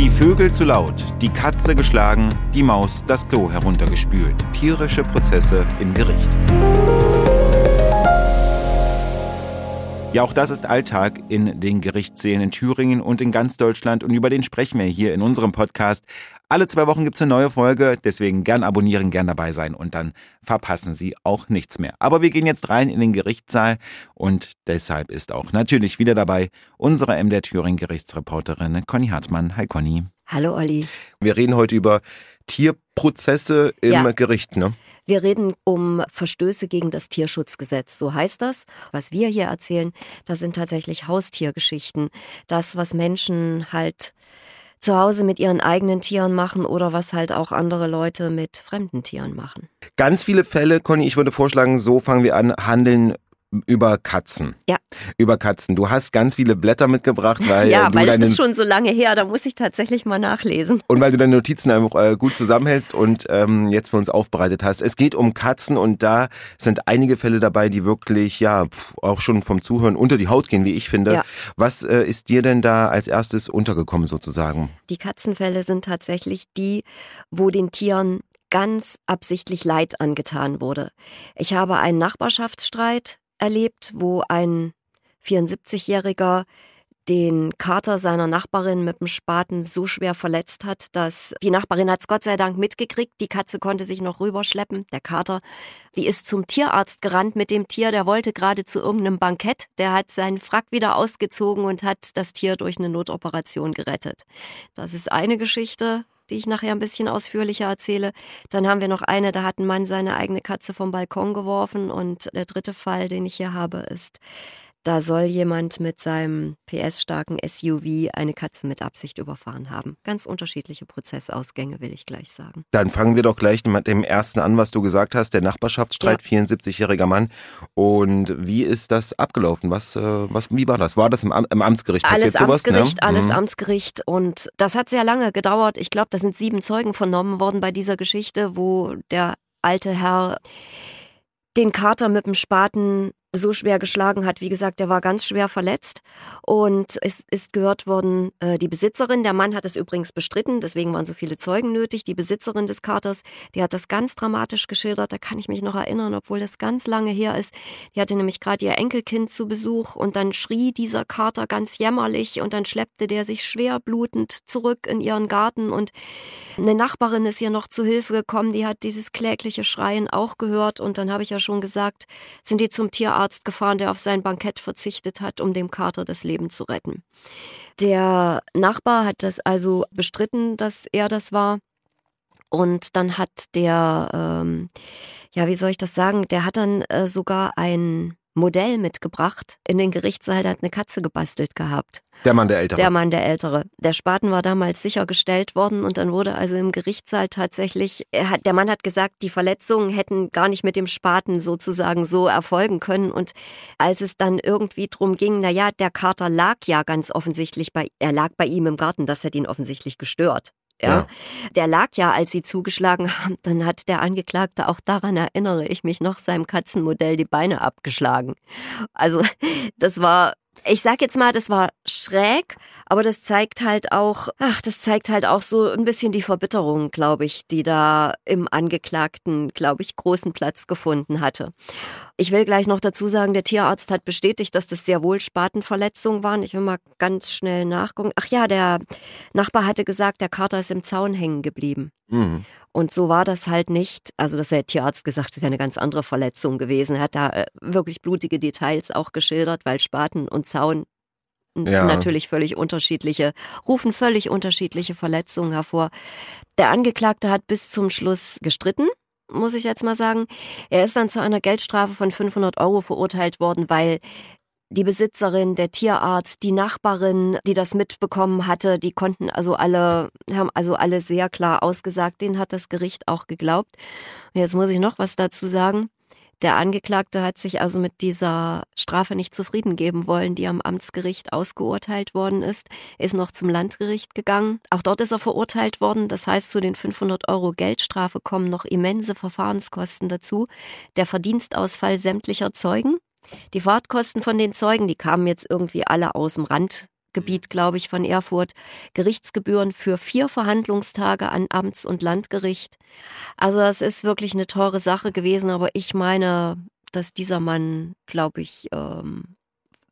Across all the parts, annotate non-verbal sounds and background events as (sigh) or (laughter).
Die Vögel zu laut, die Katze geschlagen, die Maus das Klo heruntergespült. Tierische Prozesse im Gericht. Ja, auch das ist Alltag in den Gerichtssälen in Thüringen und in ganz Deutschland und über den sprechen wir hier in unserem Podcast. Alle zwei Wochen gibt's eine neue Folge, deswegen gern abonnieren, gern dabei sein und dann verpassen Sie auch nichts mehr. Aber wir gehen jetzt rein in den Gerichtssaal und deshalb ist auch natürlich wieder dabei unsere MDR Thüringen Gerichtsreporterin Conny Hartmann. Hi Conny. Hallo Olli. Wir reden heute über Tierprozesse im Ja. Gericht, ne? Wir reden um Verstöße gegen das Tierschutzgesetz, so heißt das. Was wir hier erzählen, das sind tatsächlich Haustiergeschichten. Das, was Menschen halt zu Hause mit ihren eigenen Tieren machen oder was halt auch andere Leute mit fremden Tieren machen. Ganz viele Fälle, Conny, ich würde vorschlagen, so fangen wir an, handeln über Katzen. Ja. Über Katzen. Du hast ganz viele Blätter mitgebracht, weil ja, du weil es deine ist schon so lange her, da muss ich tatsächlich mal nachlesen. und weil du deine Notizen einfach äh, gut zusammenhältst und ähm, jetzt für uns aufbereitet hast. Es geht um Katzen und da sind einige Fälle dabei, die wirklich ja auch schon vom Zuhören unter die Haut gehen, wie ich finde. Ja. Was äh, ist dir denn da als erstes untergekommen sozusagen? Die Katzenfälle sind tatsächlich die, wo den Tieren ganz absichtlich Leid angetan wurde. Ich habe einen Nachbarschaftsstreit erlebt, wo ein 74-Jähriger den Kater seiner Nachbarin mit dem Spaten so schwer verletzt hat, dass die Nachbarin hat es Gott sei Dank mitgekriegt. Die Katze konnte sich noch rüberschleppen. Der Kater, die ist zum Tierarzt gerannt mit dem Tier. Der wollte gerade zu irgendeinem Bankett. Der hat seinen Frack wieder ausgezogen und hat das Tier durch eine Notoperation gerettet. Das ist eine Geschichte, die ich nachher ein bisschen ausführlicher erzähle. Dann haben wir noch eine, da hat ein Mann seine eigene Katze vom Balkon geworfen. Und der dritte Fall, den ich hier habe, ist, da soll jemand mit seinem PS-starken SUV eine Katze mit Absicht überfahren haben. Ganz unterschiedliche Prozessausgänge, will ich gleich sagen. Dann fangen wir doch gleich mit dem ersten an, was du gesagt hast, der Nachbarschaftsstreit, 74-jähriger Mann. Und wie ist das abgelaufen? Was, äh, was, wie war das? War das im, Am im Amtsgericht Alles passiert sowas? Amtsgericht, ne? alles Mhm. Amtsgericht. Und das hat sehr lange gedauert. Ich glaube, da sind sieben Zeugen vernommen worden bei dieser Geschichte, wo der alte Herr den Kater mit dem Spaten so schwer geschlagen hat. Wie gesagt, der war ganz schwer verletzt und es ist gehört worden, äh, die Besitzerin, der Mann hat es übrigens bestritten, deswegen waren so viele Zeugen nötig. Die Besitzerin des Katers, die hat das ganz dramatisch geschildert, da kann ich mich noch erinnern, obwohl das ganz lange her ist. Die hatte nämlich gerade ihr Enkelkind zu Besuch und dann schrie dieser Kater ganz jämmerlich und dann schleppte der sich schwer blutend zurück in ihren Garten und eine Nachbarin ist ihr noch zu Hilfe gekommen, die hat dieses klägliche Schreien auch gehört und dann habe ich ja schon gesagt, sind die zum Tierarzt gefahren, der auf sein Bankett verzichtet hat, um dem Kater das Leben zu retten. Der Nachbar hat das also bestritten, dass er das war. Und dann hat der, ähm, ja, wie soll ich das sagen, der hat dann äh, sogar ein Modell mitgebracht in den Gerichtssaal, der hat eine Katze gebastelt gehabt. Der Mann, der Ältere. Der Mann, der Ältere. Der Spaten war damals sichergestellt worden und dann wurde also im Gerichtssaal tatsächlich, hat, der Mann hat gesagt, die Verletzungen hätten gar nicht mit dem Spaten sozusagen so erfolgen können. Und als es dann irgendwie drum ging, na ja, der Kater lag ja ganz offensichtlich bei, er lag bei ihm im Garten, das hat ihn offensichtlich gestört. Ja. Ja. Der lag ja, als sie zugeschlagen haben, dann hat der Angeklagte, auch daran erinnere ich mich noch, seinem Katzenmodell die Beine abgeschlagen. Also, das war, ich sag jetzt mal, das war schräg, aber das zeigt halt auch, ach, das zeigt halt auch so ein bisschen die Verbitterung, glaube ich, die da im Angeklagten, glaube ich, großen Platz gefunden hatte. Ich will gleich noch dazu sagen, der Tierarzt hat bestätigt, dass das sehr wohl Spatenverletzungen waren. Ich will mal ganz schnell nachgucken. Ach ja, der Nachbar hatte gesagt, der Kater ist im Zaun hängen geblieben. Mhm. Und so war das halt nicht. Also, das hat der Tierarzt gesagt, es wäre eine ganz andere Verletzung gewesen. Er hat da äh, wirklich blutige Details auch geschildert, weil Spaten und Zaun Ja. sind natürlich völlig unterschiedliche, rufen völlig unterschiedliche Verletzungen hervor. Der Angeklagte hat bis zum Schluss gestritten, muss ich jetzt mal sagen. Er ist dann zu einer Geldstrafe von 500 Euro verurteilt worden, weil die Besitzerin, der Tierarzt, die Nachbarin, die das mitbekommen hatte, die konnten also alle, haben also alle sehr klar ausgesagt, denen hat das Gericht auch geglaubt. Und jetzt muss ich noch was dazu sagen. Der Angeklagte hat sich also mit dieser Strafe nicht zufrieden geben wollen, die am Amtsgericht ausgeurteilt worden ist, ist noch zum Landgericht gegangen. Auch dort ist er verurteilt worden. Das heißt, zu den 500 Euro Geldstrafe kommen noch immense Verfahrenskosten dazu. Der Verdienstausfall sämtlicher Zeugen. Die Fahrtkosten von den Zeugen, die kamen jetzt irgendwie alle aus dem Rand Gebiet, glaube ich, von Erfurt, Gerichtsgebühren für vier Verhandlungstage an Amts- und Landgericht. Also es ist wirklich eine teure Sache gewesen, aber ich meine, dass dieser Mann, glaube ich, ähm,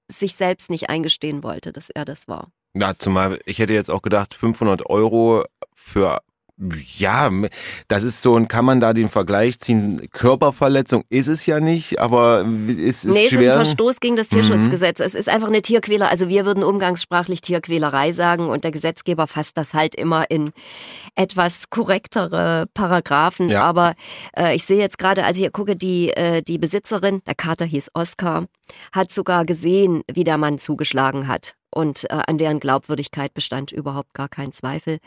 sich selbst nicht eingestehen wollte, dass er das war. Ja, zumal ich hätte jetzt auch gedacht, 500 Euro für ja, das ist so, und kann man da den Vergleich ziehen? Körperverletzung ist es ja nicht, aber es ist nee, schwer. es ist ein Verstoß gegen das Tierschutzgesetz. Mhm. Es ist einfach eine Tierquäler. Also wir würden umgangssprachlich Tierquälerei sagen und der Gesetzgeber fasst das halt immer in etwas korrektere Paragraphen. Ja. Aber äh, ich sehe jetzt gerade, als ich gucke, die, äh, die Besitzerin, der Kater hieß Oskar, hat sogar gesehen, wie der Mann zugeschlagen hat und äh, an deren Glaubwürdigkeit bestand überhaupt gar kein Zweifel.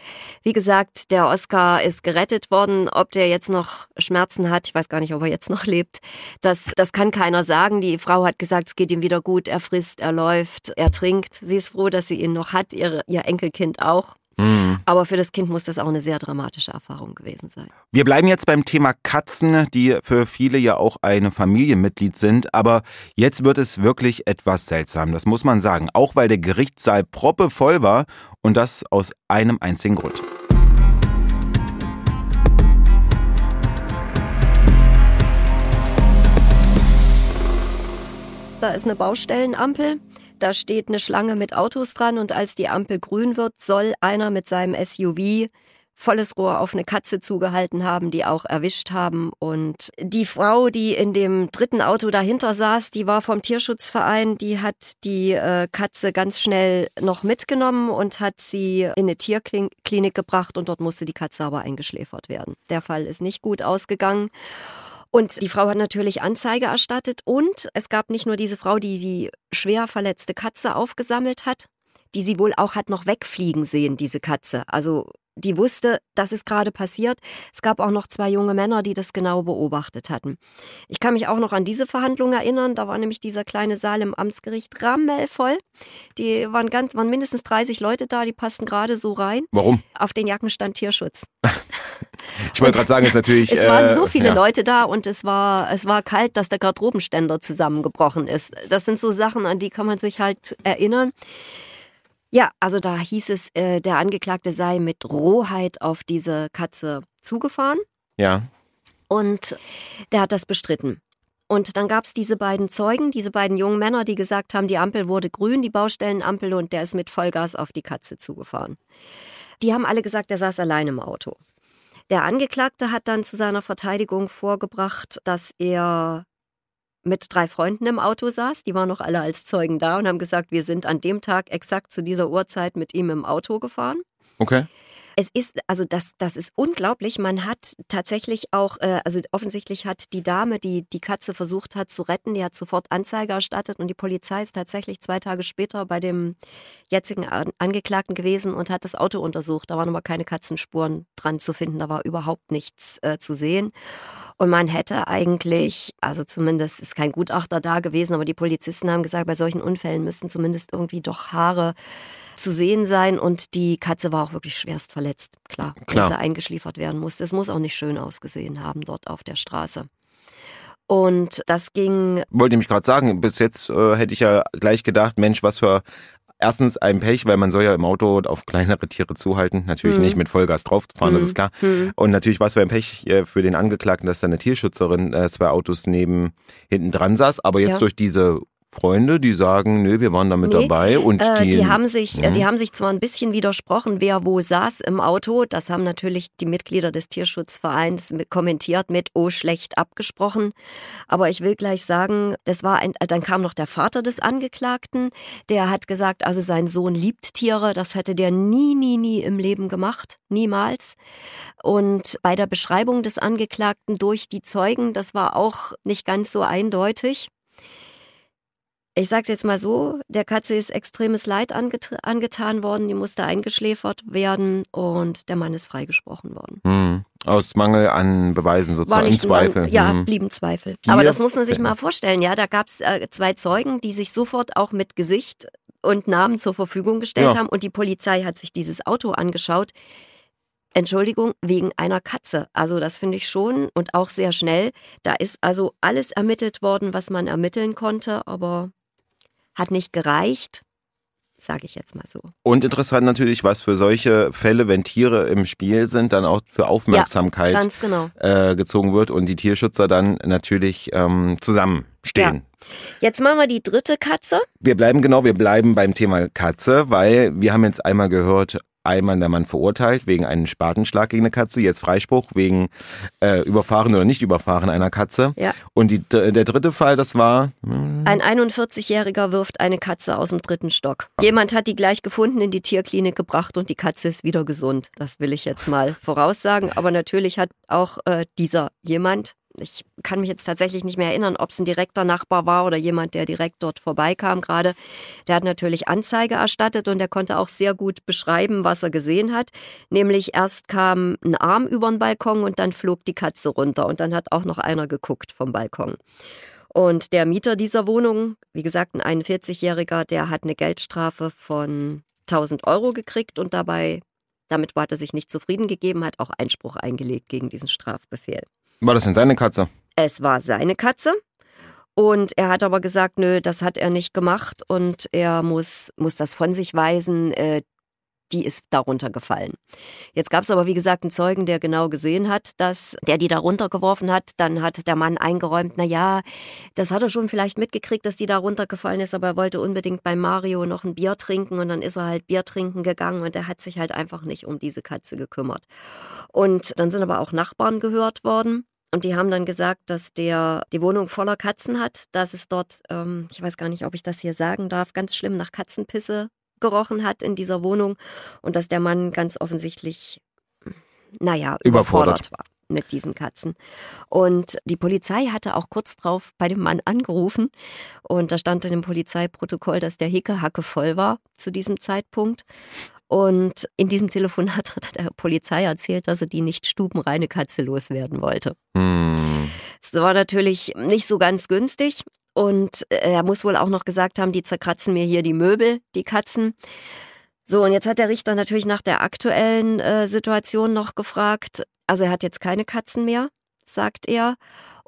Wie gesagt, der Oscar ist gerettet worden. Ob der jetzt noch Schmerzen hat, ich weiß gar nicht, ob er jetzt noch lebt, das, das kann keiner sagen. Die Frau hat gesagt, es geht ihm wieder gut, er frisst, er läuft, er trinkt. Sie ist froh, dass sie ihn noch hat, ihre, ihr Enkelkind auch. Mhm. Aber für das Kind muss das auch eine sehr dramatische Erfahrung gewesen sein. Wir bleiben jetzt beim Thema Katzen, die für viele ja auch ein Familienmitglied sind. Aber jetzt wird es wirklich etwas seltsam, das muss man sagen. Auch weil der Gerichtssaal proppevoll war und das aus einem einzigen Grund. Da ist eine Baustellenampel da steht eine Schlange mit Autos dran und als die Ampel grün wird, soll einer mit seinem SUV volles Rohr auf eine Katze zugehalten haben, die auch erwischt haben. Und die Frau, die in dem dritten Auto dahinter saß, die war vom Tierschutzverein, die hat die äh, Katze ganz schnell noch mitgenommen und hat sie in eine Tierklinik gebracht und dort musste die Katze aber eingeschläfert werden. Der Fall ist nicht gut ausgegangen. Und die Frau hat natürlich Anzeige erstattet und es gab nicht nur diese Frau, die die schwer verletzte Katze aufgesammelt hat, die sie wohl auch hat noch wegfliegen sehen, diese Katze. Also die wusste, das ist gerade passiert. Es gab auch noch zwei junge Männer, die das genau beobachtet hatten. Ich kann mich auch noch an diese Verhandlung erinnern. Da war nämlich dieser kleine Saal im Amtsgericht rammelvoll. Die waren ganz, waren mindestens 30 Leute da, die passten gerade so rein. Warum? Auf den Jacken stand Tierschutz. (laughs) ich wollte gerade sagen, es ist natürlich. Es waren so äh, viele ja. Leute da und es war, es war kalt, dass der Garderobenständer zusammengebrochen ist. Das sind so Sachen, an die kann man sich halt erinnern. Ja, also da hieß es, äh, der Angeklagte sei mit Rohheit auf diese Katze zugefahren. Ja. Und der hat das bestritten. Und dann gab es diese beiden Zeugen, diese beiden jungen Männer, die gesagt haben, die Ampel wurde grün, die Baustellenampel, und der ist mit Vollgas auf die Katze zugefahren. Die haben alle gesagt, er saß allein im Auto. Der Angeklagte hat dann zu seiner Verteidigung vorgebracht, dass er mit drei Freunden im Auto saß. Die waren noch alle als Zeugen da und haben gesagt, wir sind an dem Tag exakt zu dieser Uhrzeit mit ihm im Auto gefahren. Okay. Es ist, also das, das ist unglaublich. Man hat tatsächlich auch, äh, also offensichtlich hat die Dame, die die Katze versucht hat zu retten, die hat sofort Anzeige erstattet und die Polizei ist tatsächlich zwei Tage später bei dem jetzigen Angeklagten gewesen und hat das Auto untersucht. Da waren aber keine Katzenspuren dran zu finden, da war überhaupt nichts äh, zu sehen. Und man hätte eigentlich, also zumindest ist kein Gutachter da gewesen, aber die Polizisten haben gesagt, bei solchen Unfällen müssten zumindest irgendwie doch Haare zu sehen sein. Und die Katze war auch wirklich schwerst verletzt, klar, klar. wenn sie eingeschliefert werden musste. Es muss auch nicht schön ausgesehen haben dort auf der Straße. Und das ging. Wollte ich mich gerade sagen, bis jetzt äh, hätte ich ja gleich gedacht, Mensch, was für erstens ein Pech, weil man soll ja im Auto auf kleinere Tiere zuhalten. Natürlich mhm. nicht mit Vollgas drauffahren, mhm. das ist klar. Mhm. Und natürlich was für ein Pech äh, für den Angeklagten, dass da eine Tierschützerin äh, zwei Autos neben hinten dran saß. Aber jetzt ja. durch diese Freunde, die sagen, nö, wir waren da mit nee, dabei und äh, die, die haben sich, mh. die haben sich zwar ein bisschen widersprochen, wer wo saß im Auto. Das haben natürlich die Mitglieder des Tierschutzvereins mit, kommentiert mit oh schlecht abgesprochen. Aber ich will gleich sagen, das war ein, dann kam noch der Vater des Angeklagten, der hat gesagt, also sein Sohn liebt Tiere, das hätte der nie, nie, nie im Leben gemacht, niemals. Und bei der Beschreibung des Angeklagten durch die Zeugen, das war auch nicht ganz so eindeutig. Ich sag's jetzt mal so, der Katze ist extremes Leid anget angetan worden, die musste eingeschläfert werden und der Mann ist freigesprochen worden. Hm. Aus Mangel an Beweisen sozusagen, im Zweifel. ja, hm. blieben Zweifel. Hier, Aber das muss man sich mal vorstellen, ja, da gab's äh, zwei Zeugen, die sich sofort auch mit Gesicht und Namen zur Verfügung gestellt ja. haben und die Polizei hat sich dieses Auto angeschaut. Entschuldigung, wegen einer Katze. Also das finde ich schon und auch sehr schnell. Da ist also alles ermittelt worden, was man ermitteln konnte, aber hat nicht gereicht. sage ich jetzt mal so. Und interessant natürlich, was für solche Fälle, wenn Tiere im Spiel sind, dann auch für Aufmerksamkeit ja, genau. äh, gezogen wird und die Tierschützer dann natürlich ähm, zusammenstehen. Ja. Jetzt machen wir die dritte Katze. Wir bleiben genau, wir bleiben beim Thema Katze, weil wir haben jetzt einmal gehört, einmal der Mann verurteilt wegen einem Spatenschlag gegen eine Katze, jetzt Freispruch wegen äh, Überfahren oder nicht Überfahren einer Katze. Ja. Und die, der dritte Fall, das war. Hm. Ein 41-Jähriger wirft eine Katze aus dem dritten Stock. Jemand hat die gleich gefunden, in die Tierklinik gebracht und die Katze ist wieder gesund. Das will ich jetzt mal voraussagen. Aber natürlich hat auch äh, dieser jemand ich kann mich jetzt tatsächlich nicht mehr erinnern, ob es ein direkter Nachbar war oder jemand, der direkt dort vorbeikam gerade. Der hat natürlich Anzeige erstattet und der konnte auch sehr gut beschreiben, was er gesehen hat. Nämlich erst kam ein Arm über den Balkon und dann flog die Katze runter und dann hat auch noch einer geguckt vom Balkon. Und der Mieter dieser Wohnung, wie gesagt, ein 41-Jähriger, der hat eine Geldstrafe von 1000 Euro gekriegt und dabei, damit hat er sich nicht zufrieden gegeben, hat auch Einspruch eingelegt gegen diesen Strafbefehl. War das denn seine Katze? Es war seine Katze. Und er hat aber gesagt, nö, das hat er nicht gemacht und er muss, muss das von sich weisen. Äh, die ist darunter gefallen. Jetzt gab es aber, wie gesagt, einen Zeugen, der genau gesehen hat, dass der die darunter geworfen hat. Dann hat der Mann eingeräumt, na ja, das hat er schon vielleicht mitgekriegt, dass die da runtergefallen ist, aber er wollte unbedingt bei Mario noch ein Bier trinken und dann ist er halt Bier trinken gegangen und er hat sich halt einfach nicht um diese Katze gekümmert. Und dann sind aber auch Nachbarn gehört worden. Und die haben dann gesagt, dass der die Wohnung voller Katzen hat, dass es dort, ähm, ich weiß gar nicht, ob ich das hier sagen darf, ganz schlimm nach Katzenpisse gerochen hat in dieser Wohnung und dass der Mann ganz offensichtlich, naja, überfordert, überfordert war mit diesen Katzen. Und die Polizei hatte auch kurz drauf bei dem Mann angerufen und da stand in dem Polizeiprotokoll, dass der Hickehacke voll war zu diesem Zeitpunkt. Und in diesem Telefonat (laughs) hat der Polizei erzählt, dass er die nicht stubenreine Katze loswerden wollte. Hm. Das war natürlich nicht so ganz günstig. Und er muss wohl auch noch gesagt haben, die zerkratzen mir hier die Möbel, die Katzen. So, und jetzt hat der Richter natürlich nach der aktuellen äh, Situation noch gefragt. Also er hat jetzt keine Katzen mehr, sagt er.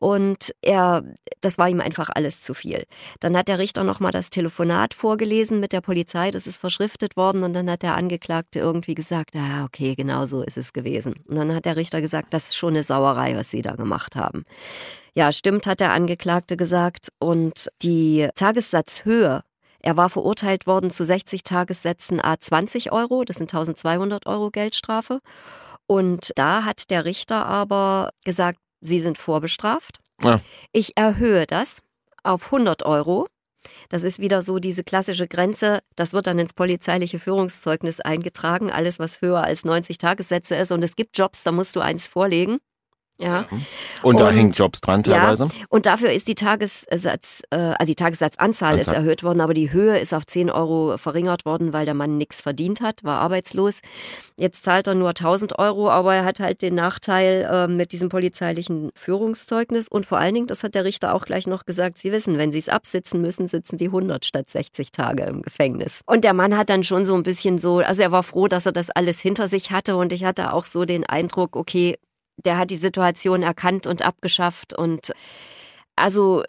Und er, das war ihm einfach alles zu viel. Dann hat der Richter nochmal das Telefonat vorgelesen mit der Polizei, das ist verschriftet worden und dann hat der Angeklagte irgendwie gesagt, ah, okay, genau so ist es gewesen. Und dann hat der Richter gesagt, das ist schon eine Sauerei, was Sie da gemacht haben. Ja, stimmt, hat der Angeklagte gesagt. Und die Tagessatzhöhe er war verurteilt worden zu 60 Tagessätzen A 20 Euro, das sind 1200 Euro Geldstrafe. Und da hat der Richter aber gesagt, Sie sind vorbestraft. Ja. Ich erhöhe das auf 100 Euro. Das ist wieder so diese klassische Grenze. Das wird dann ins polizeiliche Führungszeugnis eingetragen. Alles, was höher als 90 Tagessätze ist. Und es gibt Jobs, da musst du eins vorlegen. Ja. Und da und, hängen Jobs dran teilweise. Ja, und dafür ist die Tagessatz, äh, also die Tagessatzanzahl Anzahl. ist erhöht worden, aber die Höhe ist auf 10 Euro verringert worden, weil der Mann nichts verdient hat, war arbeitslos. Jetzt zahlt er nur 1000 Euro, aber er hat halt den Nachteil äh, mit diesem polizeilichen Führungszeugnis und vor allen Dingen, das hat der Richter auch gleich noch gesagt, Sie wissen, wenn Sie es absitzen müssen, sitzen die 100 statt 60 Tage im Gefängnis. Und der Mann hat dann schon so ein bisschen so, also er war froh, dass er das alles hinter sich hatte und ich hatte auch so den Eindruck, okay, der hat die Situation erkannt und abgeschafft und also,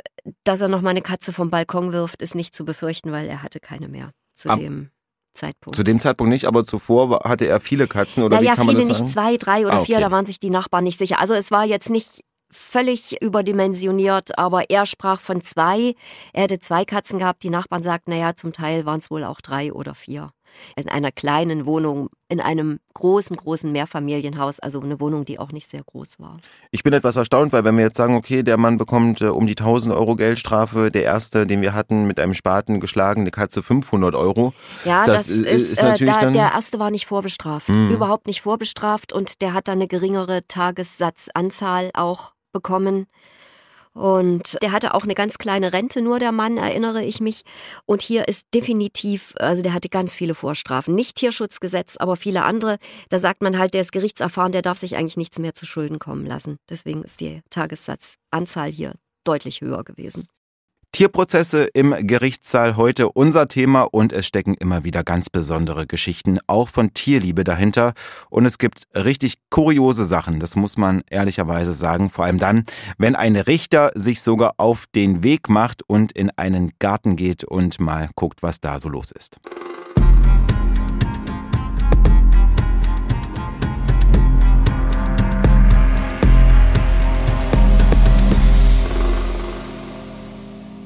dass er noch mal eine Katze vom Balkon wirft, ist nicht zu befürchten, weil er hatte keine mehr zu Ab dem Zeitpunkt. Zu dem Zeitpunkt nicht, aber zuvor hatte er viele Katzen oder naja, wie kann man viele das sagen? nicht zwei, drei oder ah, okay. vier, da waren sich die Nachbarn nicht sicher. Also es war jetzt nicht völlig überdimensioniert, aber er sprach von zwei. Er hätte zwei Katzen gehabt. Die Nachbarn sagten, naja, zum Teil waren es wohl auch drei oder vier in einer kleinen Wohnung, in einem großen, großen Mehrfamilienhaus, also eine Wohnung, die auch nicht sehr groß war. Ich bin etwas erstaunt, weil wenn wir jetzt sagen, okay, der Mann bekommt äh, um die 1000 Euro Geldstrafe, der erste, den wir hatten, mit einem Spaten geschlagen, eine Katze 500 Euro. Ja, das, das ist, ist, natürlich äh, da, dann der erste war nicht vorbestraft, mhm. überhaupt nicht vorbestraft und der hat dann eine geringere Tagessatzanzahl auch bekommen. Und der hatte auch eine ganz kleine Rente, nur der Mann, erinnere ich mich. Und hier ist definitiv, also der hatte ganz viele Vorstrafen. Nicht Tierschutzgesetz, aber viele andere. Da sagt man halt, der ist gerichtserfahren, der darf sich eigentlich nichts mehr zu Schulden kommen lassen. Deswegen ist die Tagessatzanzahl hier deutlich höher gewesen. Tierprozesse im Gerichtssaal heute unser Thema und es stecken immer wieder ganz besondere Geschichten auch von Tierliebe dahinter und es gibt richtig kuriose Sachen, das muss man ehrlicherweise sagen, vor allem dann, wenn ein Richter sich sogar auf den Weg macht und in einen Garten geht und mal guckt, was da so los ist.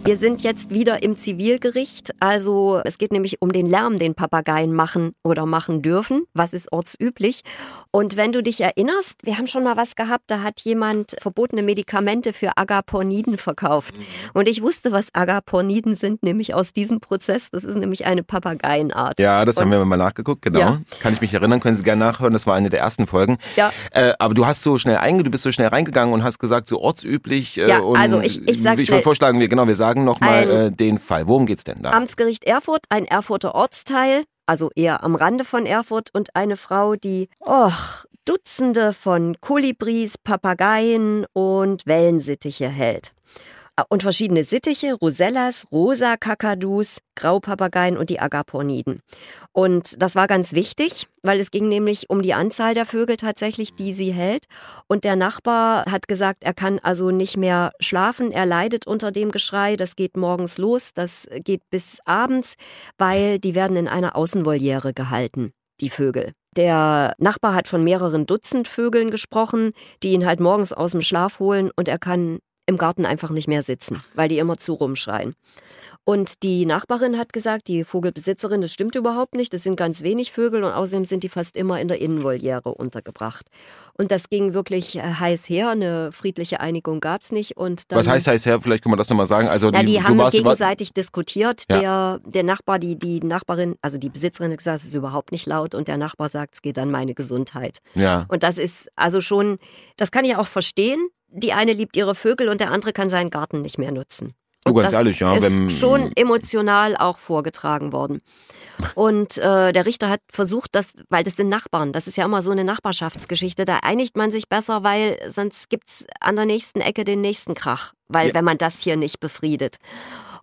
Wir sind jetzt wieder im Zivilgericht. Also es geht nämlich um den Lärm, den Papageien machen oder machen dürfen. Was ist ortsüblich? Und wenn du dich erinnerst, wir haben schon mal was gehabt, da hat jemand verbotene Medikamente für Agaporniden verkauft. Mhm. Und ich wusste, was Agaporniden sind, nämlich aus diesem Prozess. Das ist nämlich eine Papageienart. Ja, das Und, haben wir mal nachgeguckt, genau. Ja. Kann ich mich erinnern, können Sie gerne nachhören. Das war eine der ersten Folgen. Ja. Äh, aber du hast so schnell einge, du bist so schnell reingegangen und hast gesagt, so ortsüblich. Äh, ja, also ich, ich sag Ich würde vorschlagen, wir, genau, wir sagen nochmal äh, den Fall. Worum geht's denn da? Amtsgericht Erfurt, ein Erfurter Ortsteil, also eher am Rande von Erfurt und eine Frau, die, oh, Dutzende von Kolibris, Papageien und Wellensittiche hält. Ah, und verschiedene Sittiche, Rosellas, rosa Kakadus, Graupapageien und die Agaporniden. Und das war ganz wichtig, weil es ging nämlich um die Anzahl der Vögel tatsächlich, die sie hält. Und der Nachbar hat gesagt, er kann also nicht mehr schlafen, er leidet unter dem Geschrei, das geht morgens los, das geht bis abends, weil die werden in einer Außenvoliere gehalten, die Vögel. Der Nachbar hat von mehreren Dutzend Vögeln gesprochen, die ihn halt morgens aus dem Schlaf holen und er kann im Garten einfach nicht mehr sitzen, weil die immer zu rumschreien. Und die Nachbarin hat gesagt, die Vogelbesitzerin, das stimmt überhaupt nicht, das sind ganz wenig Vögel und außerdem sind die fast immer in der Innenvoliere untergebracht. Und das ging wirklich äh, heiß her, eine friedliche Einigung gab es nicht. Und dann, Was heißt heiß her? Vielleicht können wir das nochmal sagen. Also die, ja, die haben gegenseitig diskutiert. Ja. Der, der Nachbar, die, die Nachbarin, also die Besitzerin hat gesagt, es ist überhaupt nicht laut und der Nachbar sagt, es geht an meine Gesundheit. Ja. Und das ist also schon, das kann ich auch verstehen. Die eine liebt ihre Vögel und der andere kann seinen Garten nicht mehr nutzen. Und oh, ganz ehrlich, ja. Ist wenn, schon emotional auch vorgetragen worden. Und äh, der Richter hat versucht, das, weil das sind Nachbarn, das ist ja immer so eine Nachbarschaftsgeschichte, da einigt man sich besser, weil sonst gibt es an der nächsten Ecke den nächsten Krach, weil ja. wenn man das hier nicht befriedet.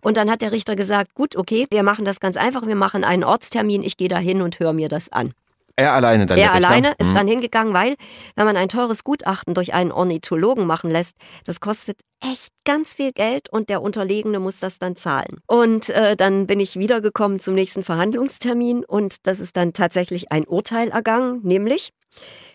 Und dann hat der Richter gesagt, gut, okay, wir machen das ganz einfach, wir machen einen Ortstermin, ich gehe da hin und höre mir das an. Er alleine dann. Er alleine ist mhm. dann hingegangen, weil, wenn man ein teures Gutachten durch einen Ornithologen machen lässt, das kostet echt ganz viel Geld und der Unterlegene muss das dann zahlen. Und äh, dann bin ich wiedergekommen zum nächsten Verhandlungstermin und das ist dann tatsächlich ein Urteil ergangen, nämlich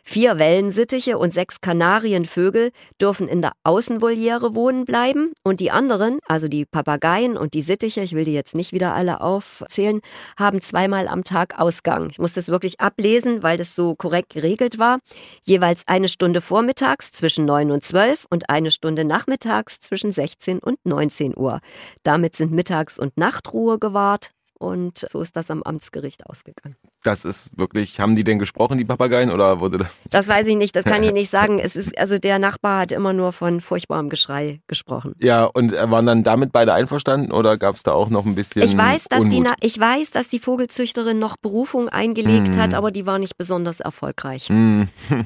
Vier Wellensittiche und sechs Kanarienvögel dürfen in der Außenvoliere wohnen bleiben und die anderen, also die Papageien und die Sittiche, ich will die jetzt nicht wieder alle aufzählen, haben zweimal am Tag Ausgang. Ich muss das wirklich ablesen, weil das so korrekt geregelt war. Jeweils eine Stunde vormittags zwischen 9 und 12 und eine Stunde nachmittags zwischen 16 und 19 Uhr. Damit sind Mittags- und Nachtruhe gewahrt. Und so ist das am Amtsgericht ausgegangen. Das ist wirklich, haben die denn gesprochen, die Papageien, oder wurde das? Das weiß ich nicht, das kann ich (laughs) nicht sagen. Es ist, also der Nachbar hat immer nur von furchtbarem Geschrei gesprochen. Ja, und waren dann damit beide einverstanden oder gab es da auch noch ein bisschen? Ich weiß, dass die, ich weiß, dass die Vogelzüchterin noch Berufung eingelegt mm. hat, aber die war nicht besonders erfolgreich. Mm. (laughs)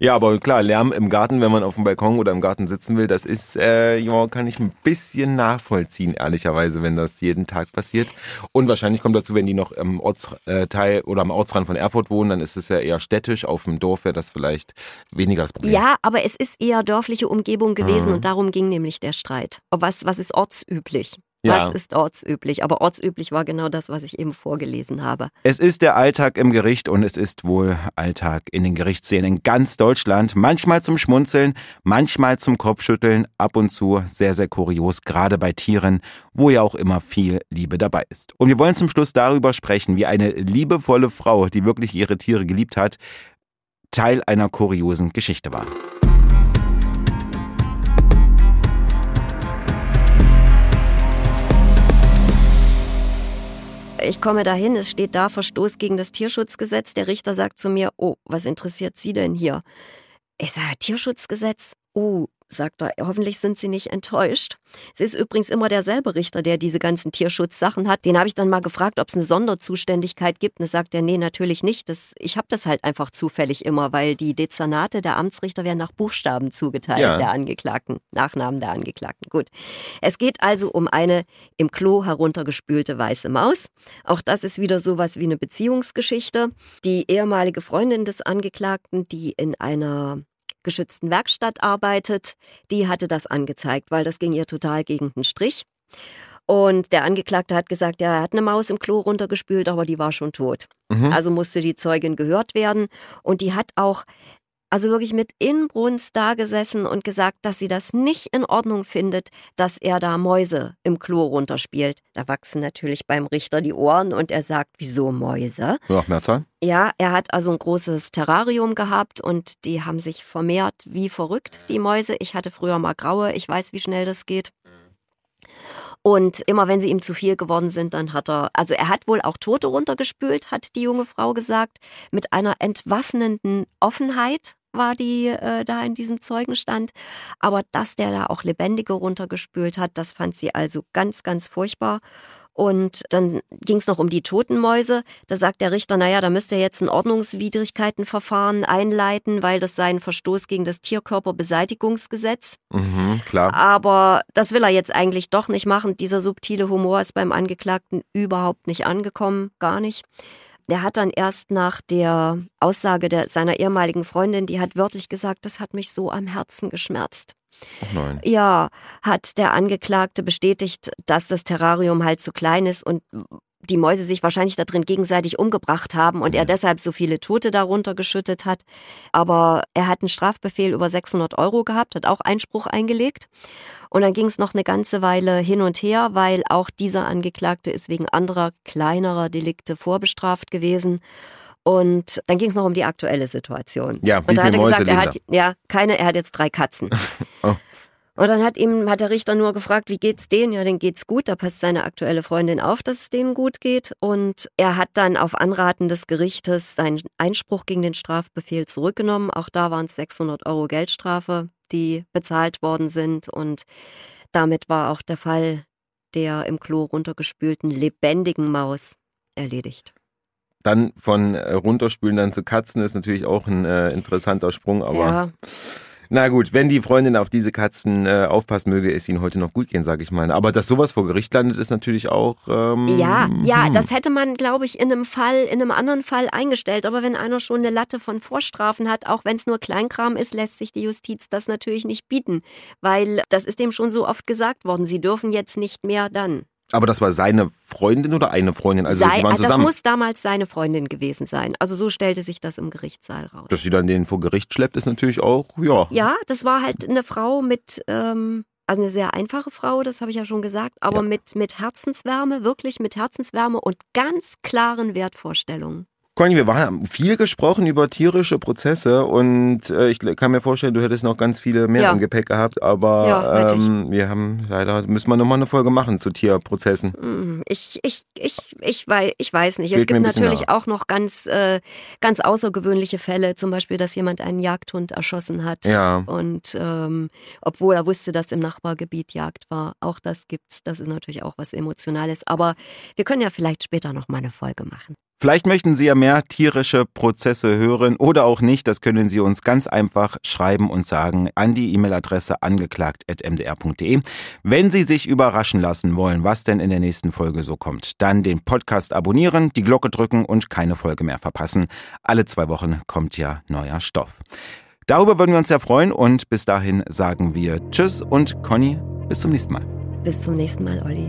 Ja, aber klar, Lärm im Garten, wenn man auf dem Balkon oder im Garten sitzen will, das ist, äh, ja, kann ich ein bisschen nachvollziehen, ehrlicherweise, wenn das jeden Tag passiert. Und wahrscheinlich kommt dazu, wenn die noch im Ortsteil oder am Ortsrand von Erfurt wohnen, dann ist es ja eher städtisch. Auf dem Dorf wäre das vielleicht weniger das Problem. Ja, aber es ist eher dörfliche Umgebung gewesen mhm. und darum ging nämlich der Streit. Was, was ist ortsüblich? Ja. Was ist ortsüblich? Aber ortsüblich war genau das, was ich eben vorgelesen habe. Es ist der Alltag im Gericht und es ist wohl Alltag in den Gerichtssälen in ganz Deutschland. Manchmal zum Schmunzeln, manchmal zum Kopfschütteln, ab und zu sehr, sehr kurios, gerade bei Tieren, wo ja auch immer viel Liebe dabei ist. Und wir wollen zum Schluss darüber sprechen, wie eine liebevolle Frau, die wirklich ihre Tiere geliebt hat, Teil einer kuriosen Geschichte war. Ich komme dahin, es steht da Verstoß gegen das Tierschutzgesetz. Der Richter sagt zu mir, oh, was interessiert Sie denn hier? Ich sage, Tierschutzgesetz? Oh, sagt er, hoffentlich sind Sie nicht enttäuscht. Es ist übrigens immer derselbe Richter, der diese ganzen Tierschutzsachen hat. Den habe ich dann mal gefragt, ob es eine Sonderzuständigkeit gibt. Und das sagt er, nee, natürlich nicht. Das, ich habe das halt einfach zufällig immer, weil die Dezernate der Amtsrichter werden nach Buchstaben zugeteilt, ja. der Angeklagten, Nachnamen der Angeklagten. Gut. Es geht also um eine im Klo heruntergespülte weiße Maus. Auch das ist wieder sowas wie eine Beziehungsgeschichte. Die ehemalige Freundin des Angeklagten, die in einer geschützten Werkstatt arbeitet, die hatte das angezeigt, weil das ging ihr total gegen den Strich. Und der Angeklagte hat gesagt, ja, er hat eine Maus im Klo runtergespült, aber die war schon tot. Mhm. Also musste die Zeugin gehört werden. Und die hat auch also wirklich mit Inbrunst da gesessen und gesagt, dass sie das nicht in Ordnung findet, dass er da Mäuse im Klo runterspielt. Da wachsen natürlich beim Richter die Ohren und er sagt, wieso Mäuse? Ja, Mehrzahl. Ja, er hat also ein großes Terrarium gehabt und die haben sich vermehrt wie verrückt, die Mäuse. Ich hatte früher mal graue, ich weiß, wie schnell das geht. Und immer wenn sie ihm zu viel geworden sind, dann hat er, also er hat wohl auch Tote runtergespült, hat die junge Frau gesagt, mit einer entwaffnenden Offenheit war die äh, da in diesem Zeugenstand. Aber dass der da auch Lebendige runtergespült hat, das fand sie also ganz, ganz furchtbar. Und dann ging es noch um die Totenmäuse. Da sagt der Richter, naja, da müsste er jetzt ein Ordnungswidrigkeitenverfahren einleiten, weil das sei ein Verstoß gegen das Tierkörperbeseitigungsgesetz. Mhm, klar. Aber das will er jetzt eigentlich doch nicht machen. Dieser subtile Humor ist beim Angeklagten überhaupt nicht angekommen, gar nicht. Der hat dann erst nach der Aussage der, seiner ehemaligen Freundin, die hat wörtlich gesagt, das hat mich so am Herzen geschmerzt. Oh nein. Ja, hat der Angeklagte bestätigt, dass das Terrarium halt zu klein ist und die Mäuse sich wahrscheinlich da drin gegenseitig umgebracht haben und er deshalb so viele Tote darunter geschüttet hat. Aber er hat einen Strafbefehl über 600 Euro gehabt, hat auch Einspruch eingelegt. Und dann ging es noch eine ganze Weile hin und her, weil auch dieser Angeklagte ist wegen anderer kleinerer Delikte vorbestraft gewesen. Und dann ging es noch um die aktuelle Situation. Ja, und da hat er gesagt, er hat ja keine, er hat jetzt drei Katzen. (laughs) oh. Und dann hat ihm, hat der Richter nur gefragt, wie geht's denen? Ja, denen geht's gut. Da passt seine aktuelle Freundin auf, dass es denen gut geht. Und er hat dann auf Anraten des Gerichtes seinen Einspruch gegen den Strafbefehl zurückgenommen. Auch da waren es 600 Euro Geldstrafe, die bezahlt worden sind. Und damit war auch der Fall der im Klo runtergespülten lebendigen Maus erledigt. Dann von äh, runterspülen dann zu Katzen ist natürlich auch ein äh, interessanter Sprung, aber ja. Na gut, wenn die Freundin auf diese Katzen äh, aufpassen möge, ist ihnen heute noch gut gehen, sage ich mal. Aber dass sowas vor Gericht landet, ist natürlich auch. Ähm, ja, ja, hm. das hätte man, glaube ich, in einem Fall, in einem anderen Fall eingestellt. Aber wenn einer schon eine Latte von Vorstrafen hat, auch wenn es nur Kleinkram ist, lässt sich die Justiz das natürlich nicht bieten, weil das ist dem schon so oft gesagt worden. Sie dürfen jetzt nicht mehr dann. Aber das war seine Freundin oder eine Freundin? Also Sei, die waren zusammen. Das muss damals seine Freundin gewesen sein. Also so stellte sich das im Gerichtssaal raus. Dass sie dann den vor Gericht schleppt, ist natürlich auch, ja. Ja, das war halt eine Frau mit, ähm, also eine sehr einfache Frau, das habe ich ja schon gesagt, aber ja. mit, mit Herzenswärme, wirklich mit Herzenswärme und ganz klaren Wertvorstellungen. Conny, wir haben viel gesprochen über tierische Prozesse und äh, ich kann mir vorstellen, du hättest noch ganz viele mehr ja. im Gepäck gehabt, aber ja, ähm, wir haben leider, müssen wir nochmal eine Folge machen zu Tierprozessen. Mm, ich, ich, ich, ich, weiß, ich weiß nicht. Fehlt es gibt natürlich nach. auch noch ganz, äh, ganz außergewöhnliche Fälle, zum Beispiel, dass jemand einen Jagdhund erschossen hat. Ja. Und ähm, obwohl er wusste, dass im Nachbargebiet Jagd war, auch das gibt's. Das ist natürlich auch was Emotionales. Aber wir können ja vielleicht später noch mal eine Folge machen. Vielleicht möchten Sie ja mehr tierische Prozesse hören oder auch nicht. Das können Sie uns ganz einfach schreiben und sagen an die E-Mail-Adresse angeklagt.mdr.de. Wenn Sie sich überraschen lassen wollen, was denn in der nächsten Folge so kommt, dann den Podcast abonnieren, die Glocke drücken und keine Folge mehr verpassen. Alle zwei Wochen kommt ja neuer Stoff. Darüber würden wir uns sehr freuen und bis dahin sagen wir Tschüss und Conny, bis zum nächsten Mal. Bis zum nächsten Mal, Olli.